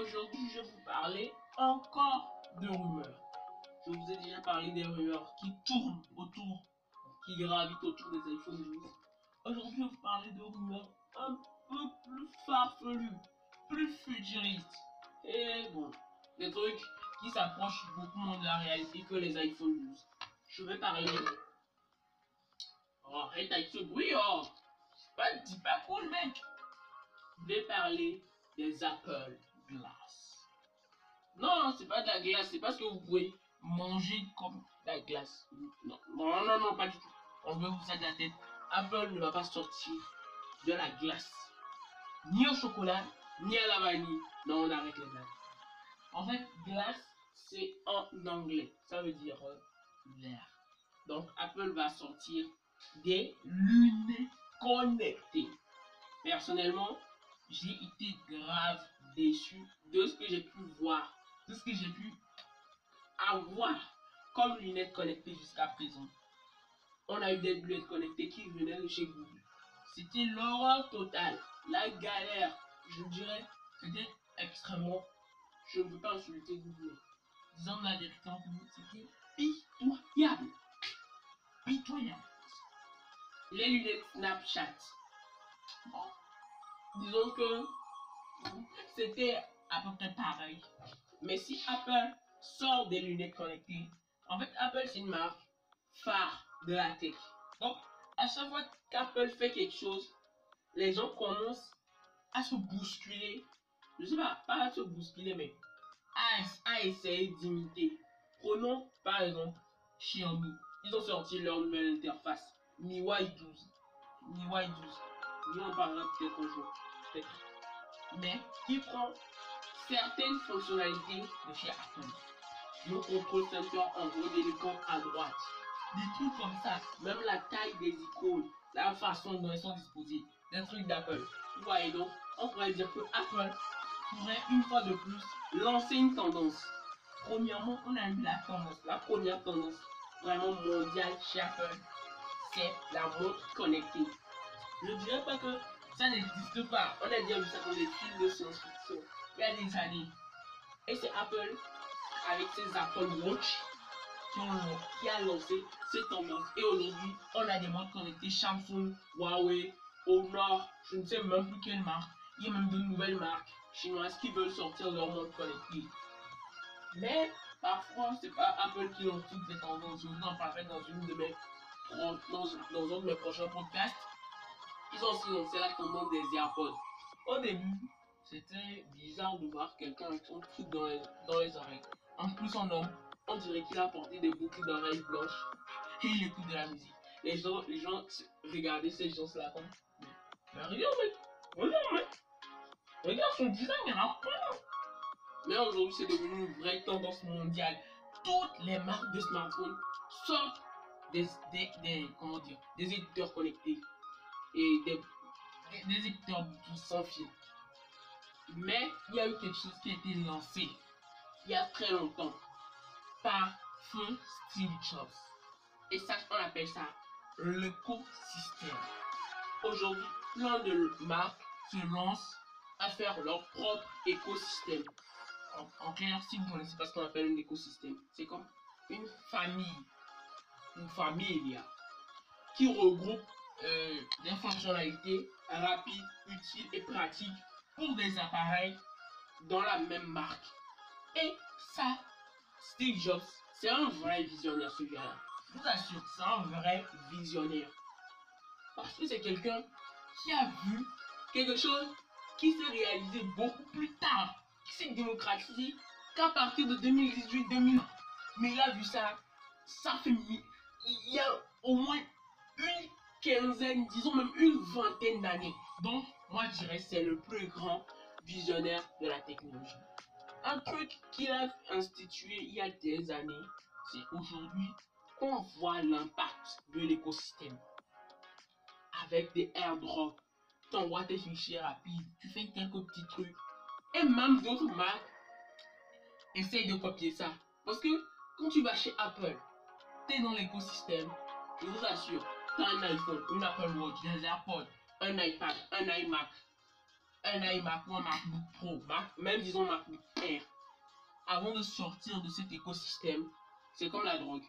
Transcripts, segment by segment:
Aujourd'hui, je vais vous parler encore de rumeurs. Je vous ai déjà parlé des rumeurs qui tournent autour, qui gravitent autour des iPhone 12. Aujourd'hui, je vais vous parler de rumeurs un peu plus farfelues, plus futuristes. Et bon, des trucs qui s'approchent beaucoup moins de la réalité que les iPhone 12. Je vais parler. Oh, arrête avec ce bruit, oh! C'est pas, dis pas cool, mec! Je vais parler des Apple Glass. Non, c'est pas de la glace, c'est parce que vous pouvez manger comme la glace. Non, non, non, non, pas du tout. On veut vous ça de la tête. Apple ne va pas sortir de la glace. Ni au chocolat, ni à la vanille. Non, on arrête les blagues. En fait, glace, c'est en anglais. Ça veut dire euh, verre. Donc, Apple va sortir des lunettes connectées. Personnellement, j'ai été grave déçu de ce que j'ai pu voir, de ce que j'ai pu avoir comme lunettes connectées jusqu'à présent. On a eu des lunettes connectées qui venaient de chez Google. C'était l'horreur totale, la galère. Je dirais, c'était extrêmement. Je ne veux pas insulter Google. Disons la vérité en public, c'était pitoyable. Pitoyable. Les lunettes Snapchat. Disons que c'était à peu près pareil. Mais si Apple sort des lunettes connectées, en fait, Apple, c'est une marque phare de la tech. Donc, à chaque fois qu'Apple fait quelque chose, les gens commencent à se bousculer. Je sais pas, pas à se bousculer, mais à, à essayer d'imiter. Prenons par exemple Xiaomi. Ils ont sorti leur nouvelle interface, MIUI 12. MIUI 12. Nous en parlera peut-être un jour. Peut-être. Mais qui prend certaines fonctionnalités de chez Apple. Le contrôle center en gros délicat à droite. Des trucs comme ça. Même la taille des icônes. La façon dont elles sont disposées. Des trucs d'Apple. Vous voyez donc, on pourrait dire que Apple pourrait une fois de plus lancer une tendance. Premièrement, on a eu la tendance. La première tendance vraiment mondiale chez Apple, c'est la montre connectée. Je ne dirais pas que ça n'existe pas. On a déjà vu ça dans des films de science-fiction il y a des années. Et c'est Apple, avec ses Apple Watch, qui, a lancé cette tendance. Et aujourd'hui, on a des montres connectées Samsung, Huawei, Honor, je ne sais même plus quelle marque. Il y a même de nouvelles marques chinoises qui veulent sortir leurs montres connectées. Mais parfois, c'est pas Apple qui lance toutes les tendances. Je vous en parlerai dans une dans un de mes prochains podcasts. Ils ont aussi lancé la tendance des AirPods. Au début, c'était bizarre de voir quelqu'un avec son dans les, oreilles. En plus, en homme, on dirait qu'il a porté des boucles d'oreilles blanches et il écoute de la musique. Les gens, les gens regardaient ces gens-là comme. Mais regarde, mec! Regarde, mec! Regarde son design, il a pas! Mais aujourd'hui, c'est devenu une vraie tendance mondiale. Toutes les marques de smartphones sortent des, des, des comment dire, des éditeurs connectés et des, des, des Bluetooth sans. Mais il y a eu quelque chose qui a été lancé il y a très longtemps par feu Steve Jobs. Et ça, on appelle ça l'écosystème. Aujourd'hui, plein de marques se lancent à faire leur propre écosystème. En clair, si vous ne connaissez pas ce qu'on appelle un écosystème, c'est comme une famille, une famille qui regroupe euh, des fonctionnalités rapides, utiles et pratiques pour des appareils dans la même marque. Et ça, Steve Jobs, c'est un vrai visionnaire ce gars-là. Je vous assure, c'est un vrai visionnaire. Parce que c'est quelqu'un qui a vu quelque chose qui s'est réalisé beaucoup plus tard, qui s'est démocratisé qu'à partir de 2018-2020. Mais il a vu ça, ça fait il y a au moins une quinzaine, disons même une vingtaine d'années. Donc, moi je dirais c'est le plus grand visionnaire de la technologie. Un truc qu'il a institué il y a des années, c'est aujourd'hui qu'on voit l'impact de l'écosystème. Avec des airdrops, tu envoies tes fichiers rapides, tu fais quelques petits trucs. Et même d'autres marques essayent de copier ça. Parce que quand tu vas chez Apple, tu es dans l'écosystème, je vous assure, un iPhone, une Apple Watch, des AirPods, un iPad, un iMac. un iMac ou un MacBook Pro, même disons MacBook Air, avant de sortir de cet écosystème, c'est comme la drogue.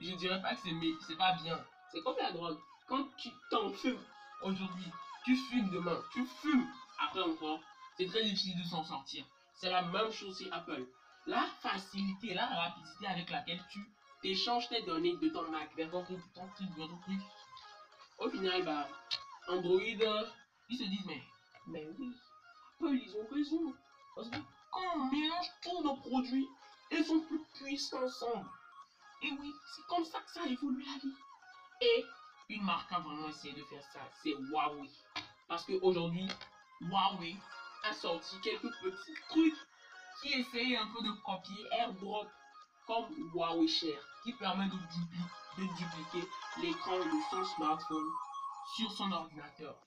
Je dirais pas que c'est pas bien. C'est comme la drogue. Quand tu t'en fumes aujourd'hui, tu fumes demain, tu fumes après encore, c'est très difficile de s'en sortir. C'est la même chose chez Apple. La facilité, la rapidité avec laquelle tu échanges tes données de ton Mac vers ton ton truc, ton truc. Au final, bah, Android, ils se disent, mais, mais oui, Apple, ils ont raison. Parce que quand on mélange tous nos produits, ils sont plus puissants ensemble. Et oui, c'est comme ça que ça évolue la vie. Et une marque a vraiment essayé de faire ça, c'est Huawei. Parce qu'aujourd'hui, Huawei a sorti quelques petits trucs qui essayent un peu de copier AirDrop comme Huawei Share, qui permet de, dupliquer l'écran de son smartphone sur son ordinateur.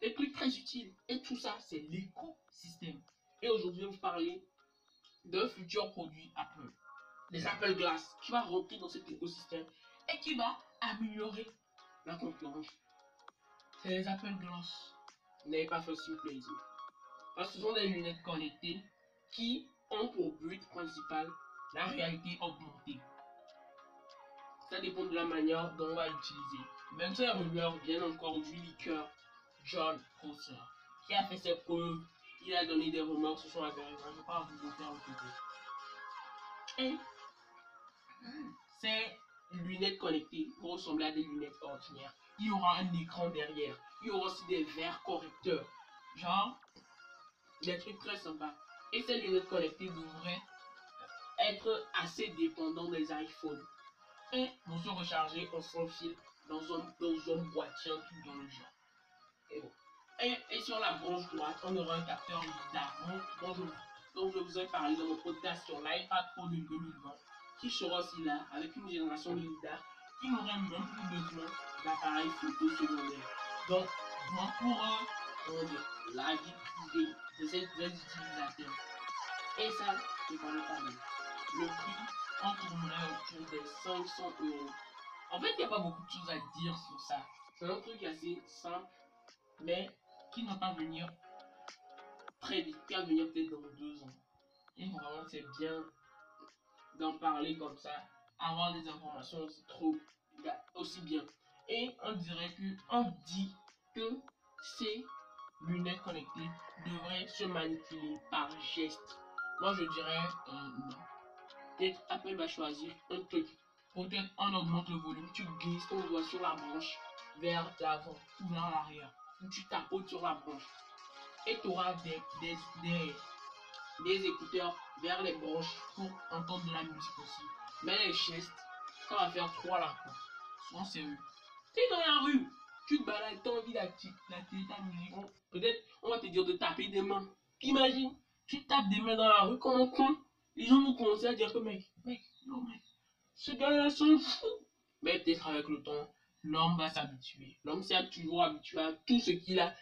Des trucs très utiles. Et tout ça, c'est l'écosystème. Et aujourd'hui, je vais vous parler d'un futur produit Apple. Les Apple Glass, qui va rentrer dans cet écosystème et qui va améliorer la concurrence. C'est les Apple Glass. N'avez pas fait simple plaisir. Parce que ce sont des lunettes connectées qui ont pour but principal la réalité augmentée. Ça dépend de la manière dont on va l'utiliser. Même si rumeur vient encore du liqueur John Prosser, qui a fait ses preuves, il a donné des rumeurs, ce sont avérées. Je ne vais pas vous faire le Et ces lunettes connectées vont ressembler à des lunettes ordinaires. Il y aura un écran derrière. Il y aura aussi des verres correcteurs. Genre, des trucs très sympas. Et ces lunettes connectées devraient être assez dépendants des iPhones. Et vont se recharger en sans fil dans un, dans un boîtier, truc dans le genre. Et, bon. et, sur la branche droite, on aura un capteur LiDAR dont, je, je vous ai parlé dans mon podcast sur l'iPad Pro de 2020 qui sera aussi là avec une génération de LiDAR qui n'aurait même plus besoin d'appareils photo secondaire. Donc, pour euh, la vie privée de ces utilisateurs. Et ça, c'est pas le bien. Le prix en tournerait autour des 500 euros. En fait, il n'y a pas beaucoup de choses à dire sur ça. C'est un truc assez simple, mais qui ne va pas venir très vite, qui va venir peut-être dans deux ans. Et vraiment, c'est bien d'en parler comme ça, avoir des informations trop aussi bien. Et on dirait que on dit que ces lunettes connectées devraient se manipuler par geste. Moi je dirais euh, non. Peut-être Apple va choisir un truc. Peut-être on augmente le volume, tu glisses ton doigt sur la branche vers l'avant ou vers l'arrière. Ou tu tapotes sur la branche. Et tu auras des, des, des écouteurs vers les branches pour entendre de la musique aussi. Mais les gestes, ça va faire trois là. Souvent c'est eux. Tu es dans la rue, tu te balades, tu as envie d'activer ta musique. Peut-être on va te dire de taper des mains. Imagine, tu tapes des mains dans la rue comme un con. Les gens vont commencer à dire que mec, mec, non mec, ce gars-là sont fou. Mais peut-être avec le temps, l'homme va s'habituer. L'homme s'est toujours habitué à tout ce qu'il a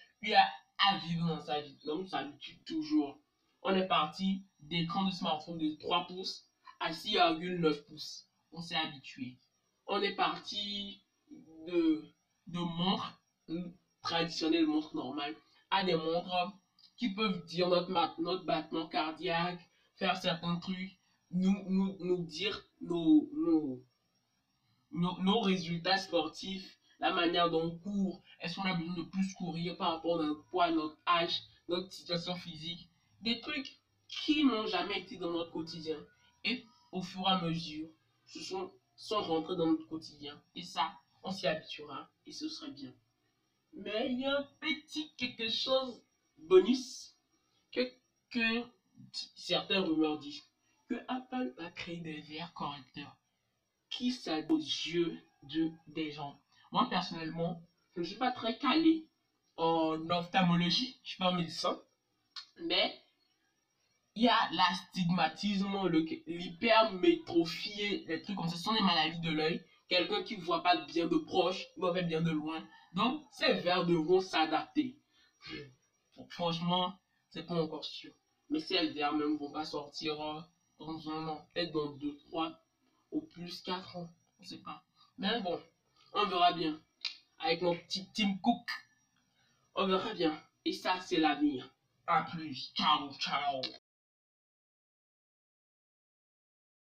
à vivre dans sa vie. L'homme s'habitue toujours on est parti d'écran de smartphone de 3 pouces à 6,9 pouces. On s'est habitué. On est parti de, de montres traditionnelles, montres normales, à des montres qui peuvent dire notre, notre battement cardiaque, faire certains trucs, nous, nous, nous dire nos, nos, nos, résultats sportifs, la manière dont on court, est-ce qu'on a besoin de plus courir par rapport à notre poids, notre âge, notre situation physique des trucs qui n'ont jamais été dans notre quotidien. Et au fur et à mesure, ce sont, sont rentrés dans notre quotidien. Et ça, on s'y habituera et ce serait bien. Mais il y a un petit quelque chose bonus que, que certains rumeurs disent que Apple va créer des verres correcteurs qui s'adaptent aux yeux de, des gens. Moi, personnellement, je ne suis pas très calé en ophtalmologie, je suis pas médecin, mais il y a l'astigmatisme, l'hypermétrophie, des trucs comme ça. Ce sont des maladies de l'œil. Quelqu'un qui ne voit pas bien de proche, qui voit bien de loin. Donc, ces verres devront s'adapter. Franchement, c'est pas encore sûr. Mais ces verres même vont pas sortir euh, dans un an. Peut-être dans 2, 3, au plus 4 ans. On sait pas. Mais bon, on verra bien. Avec mon petit Tim Cook. On verra bien. Et ça, c'est l'avenir. A plus. Ciao, ciao.